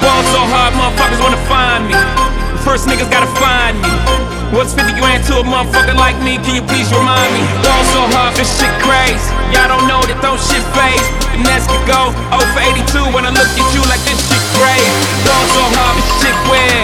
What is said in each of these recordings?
Ball so hard, motherfuckers wanna find me. First niggas gotta find me. What's 50 grand to a motherfucker like me? Can you please remind me? Ball so hard, this shit crazy. Y'all don't know that those shit phase. Finesse could go 0 for 82 when I look at you like this shit crazy. Ball so hard, this shit weird.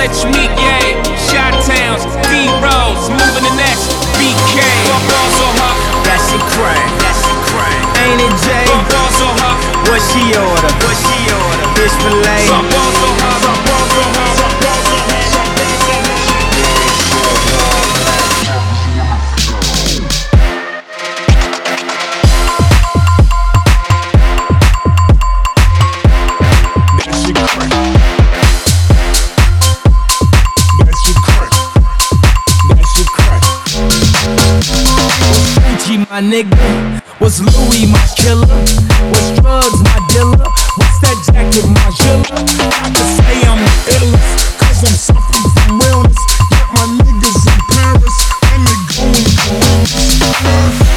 Let you meet, yay. Shot towns, D she order? What she order? Fish fillet. My nigga. Was Louis my killer? Was drugs my love.